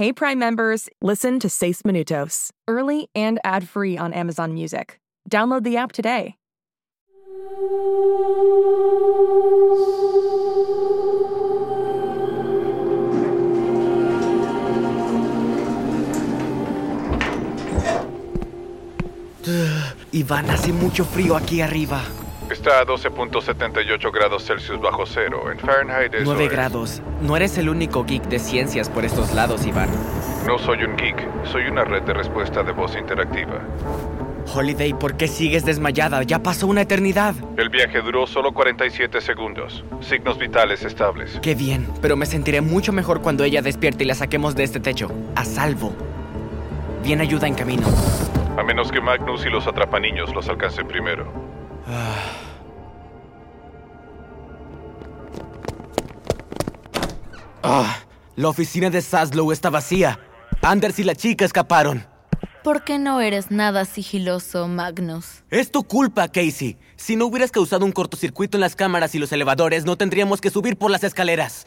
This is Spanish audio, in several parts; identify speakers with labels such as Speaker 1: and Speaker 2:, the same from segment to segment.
Speaker 1: Hey Prime members, listen to Seis Minutos, early and ad-free on Amazon Music. Download the app today.
Speaker 2: Iván, hace mucho frío aquí arriba.
Speaker 3: Está a 12.78 grados Celsius bajo cero. En Fahrenheit es
Speaker 2: 9 grados. No eres el único geek de ciencias por estos lados, Iván.
Speaker 3: No soy un geek, soy una red de respuesta de voz interactiva.
Speaker 2: Holiday, ¿por qué sigues desmayada? Ya pasó una eternidad.
Speaker 3: El viaje duró solo 47 segundos. Signos vitales estables.
Speaker 2: Qué bien, pero me sentiré mucho mejor cuando ella despierte y la saquemos de este techo. A salvo. Bien ayuda en camino.
Speaker 3: A menos que Magnus y los atrapaniños los alcancen primero.
Speaker 2: Ah, la oficina de Saslow está vacía. Anders y la chica escaparon.
Speaker 4: ¿Por qué no eres nada sigiloso, Magnus?
Speaker 2: Es tu culpa, Casey. Si no hubieras causado un cortocircuito en las cámaras y los elevadores, no tendríamos que subir por las escaleras.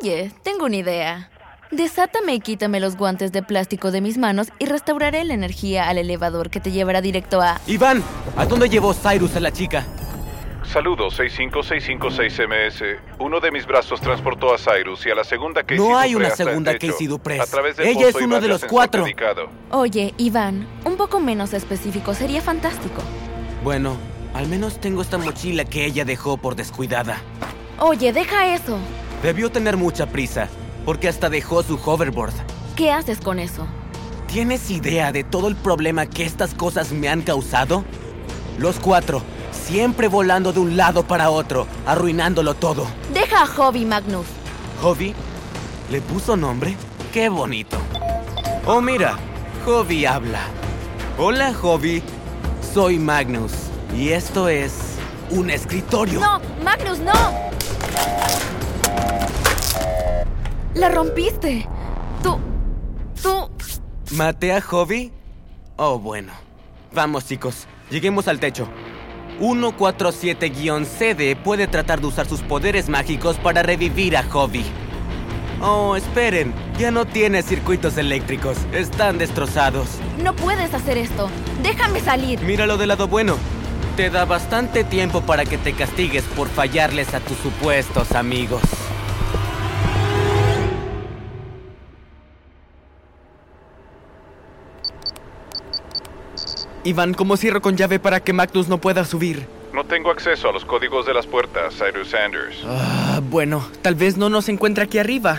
Speaker 4: Oye, tengo una idea. Desátame y quítame los guantes de plástico de mis manos y restauraré la energía al elevador que te llevará directo a...
Speaker 2: Iván, ¿a dónde llevó Cyrus a la chica?
Speaker 3: Saludos, 65656MS. Uno de mis brazos transportó a Cyrus y a la segunda Casey
Speaker 2: No hay una segunda. Casey Dupré.
Speaker 3: A través del
Speaker 2: Ella es uno de los cuatro.
Speaker 3: dedicado.
Speaker 4: Oye, Iván, un poco menos específico sería fantástico.
Speaker 2: Bueno, al menos tengo esta mochila que ella dejó por descuidada.
Speaker 4: Oye, deja eso.
Speaker 2: Debió tener mucha prisa, porque hasta dejó su hoverboard.
Speaker 4: ¿Qué haces con eso?
Speaker 2: ¿Tienes idea de todo el problema que estas cosas me han causado? Los cuatro, siempre volando de un lado para otro, arruinándolo todo.
Speaker 4: Deja a Hobby, Magnus.
Speaker 2: ¿Hobby? ¿Le puso nombre? ¡Qué bonito! Oh, mira, Hobby habla. Hola, Hobby. Soy Magnus, y esto es un escritorio.
Speaker 4: No, Magnus, no. La rompiste. Tú... Tú...
Speaker 2: ¿Maté a Hobby? Oh, bueno. Vamos, chicos. Lleguemos al techo. 147-CD puede tratar de usar sus poderes mágicos para revivir a Hobby. Oh, esperen. Ya no tiene circuitos eléctricos. Están destrozados.
Speaker 4: No puedes hacer esto. Déjame salir.
Speaker 2: Míralo del lado bueno. Te da bastante tiempo para que te castigues por fallarles a tus supuestos amigos. Iván, ¿cómo cierro con llave para que Magnus no pueda subir?
Speaker 3: No tengo acceso a los códigos de las puertas, Cyrus Sanders.
Speaker 2: Ah, bueno, tal vez no nos encuentre aquí arriba.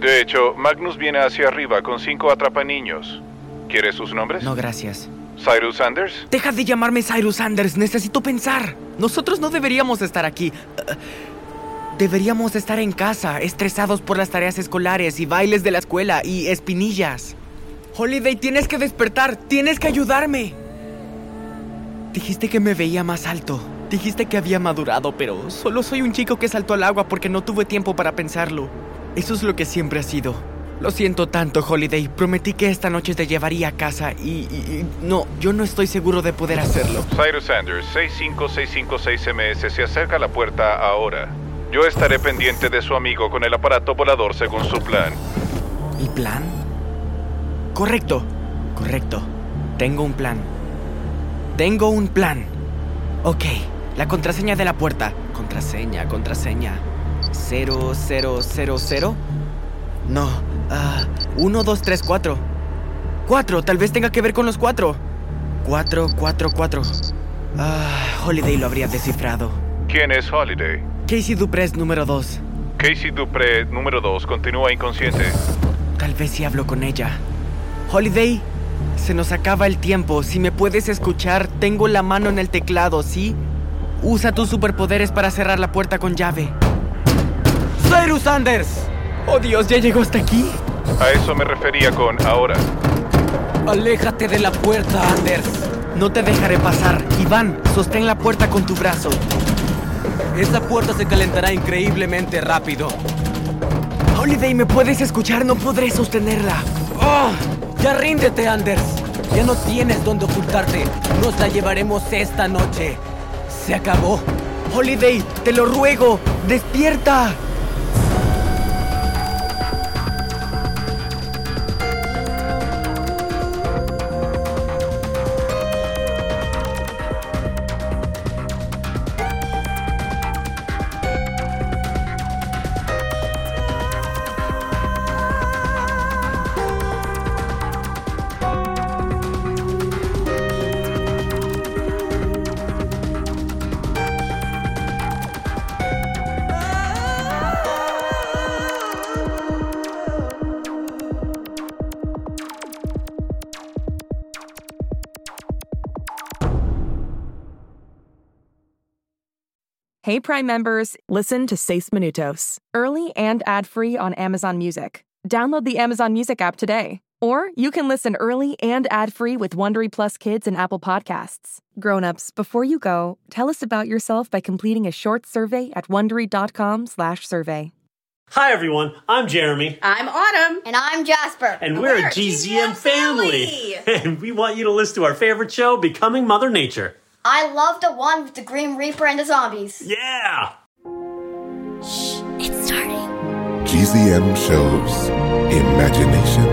Speaker 3: De hecho, Magnus viene hacia arriba con cinco atrapaniños. ¿Quieres sus nombres?
Speaker 2: No, gracias.
Speaker 3: Cyrus Sanders,
Speaker 2: Deja de llamarme Cyrus Sanders, necesito pensar. Nosotros no deberíamos estar aquí. Ah, Deberíamos estar en casa, estresados por las tareas escolares y bailes de la escuela y espinillas. Holiday, tienes que despertar, tienes que ayudarme. Dijiste que me veía más alto. Dijiste que había madurado, pero solo soy un chico que saltó al agua porque no tuve tiempo para pensarlo. Eso es lo que siempre ha sido. Lo siento tanto, Holiday. Prometí que esta noche te llevaría a casa y, y- y- no, yo no estoy seguro de poder hacerlo.
Speaker 3: Cyrus Sanders, 65656MS se acerca a la puerta ahora. Yo estaré pendiente de su amigo con el aparato volador según su plan.
Speaker 2: ¿Mi plan? Correcto, correcto. Tengo un plan. Tengo un plan. Ok, la contraseña de la puerta. Contraseña, contraseña. ¿Cero, cero, cero, cero? No, ah, uno, dos, tres, cuatro. Cuatro, tal vez tenga que ver con los cuatro. Cuatro, cuatro, cuatro. Ah, Holiday lo habría descifrado.
Speaker 3: ¿Quién es Holiday?
Speaker 2: Casey Duprés número dos.
Speaker 3: Casey Dupré, número 2, continúa inconsciente.
Speaker 2: Tal vez si hablo con ella. Holiday, se nos acaba el tiempo. Si me puedes escuchar, tengo la mano en el teclado, ¿sí? Usa tus superpoderes para cerrar la puerta con llave. ¡Cyrus Anders! ¡Oh Dios, ya llegó hasta aquí!
Speaker 3: A eso me refería con ahora.
Speaker 2: Aléjate de la puerta, Anders. No te dejaré pasar. Iván, sostén la puerta con tu brazo. Esa puerta se calentará increíblemente rápido. Holiday, ¿me puedes escuchar? No podré sostenerla. ¡Oh! Ya ríndete, Anders. Ya no tienes dónde ocultarte. Nos la llevaremos esta noche. Se acabó. Holiday, te lo ruego. Despierta.
Speaker 1: Hey Prime members, listen to Seis Minutos, early and ad-free on Amazon Music. Download the Amazon Music app today. Or you can listen early and ad-free with Wondery Plus Kids and Apple Podcasts. Grown-ups, before you go, tell us about yourself by completing a short survey at wondery.com/survey.
Speaker 5: Hi everyone, I'm Jeremy.
Speaker 6: I'm Autumn.
Speaker 7: And I'm Jasper.
Speaker 5: And we're, we're a GZM, GZM family. family. And we want you to listen to our favorite show, Becoming Mother Nature.
Speaker 7: I love the one with the Green Reaper and the zombies.
Speaker 5: Yeah!
Speaker 7: Shh, it's starting.
Speaker 8: GZM shows imagination